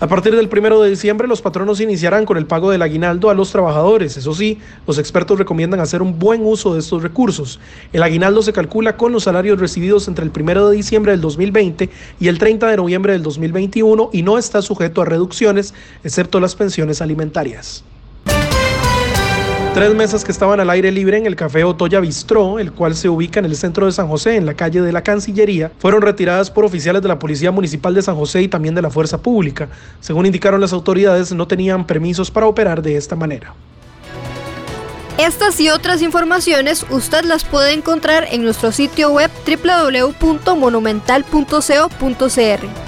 A partir del primero de diciembre, los patronos iniciarán con el pago del aguinaldo a los trabajadores. Eso sí, los expertos recomiendan hacer un buen uso de estos recursos. El aguinaldo se calcula con los salarios recibidos entre el primero de diciembre del 2020 y el 30 de noviembre del 2021 y no está sujeto a reducciones, excepto las pensiones alimentarias. Tres mesas que estaban al aire libre en el Café Otoya Bistró, el cual se ubica en el centro de San José, en la calle de la Cancillería, fueron retiradas por oficiales de la Policía Municipal de San José y también de la Fuerza Pública. Según indicaron las autoridades, no tenían permisos para operar de esta manera. Estas y otras informaciones usted las puede encontrar en nuestro sitio web www.monumental.co.cr.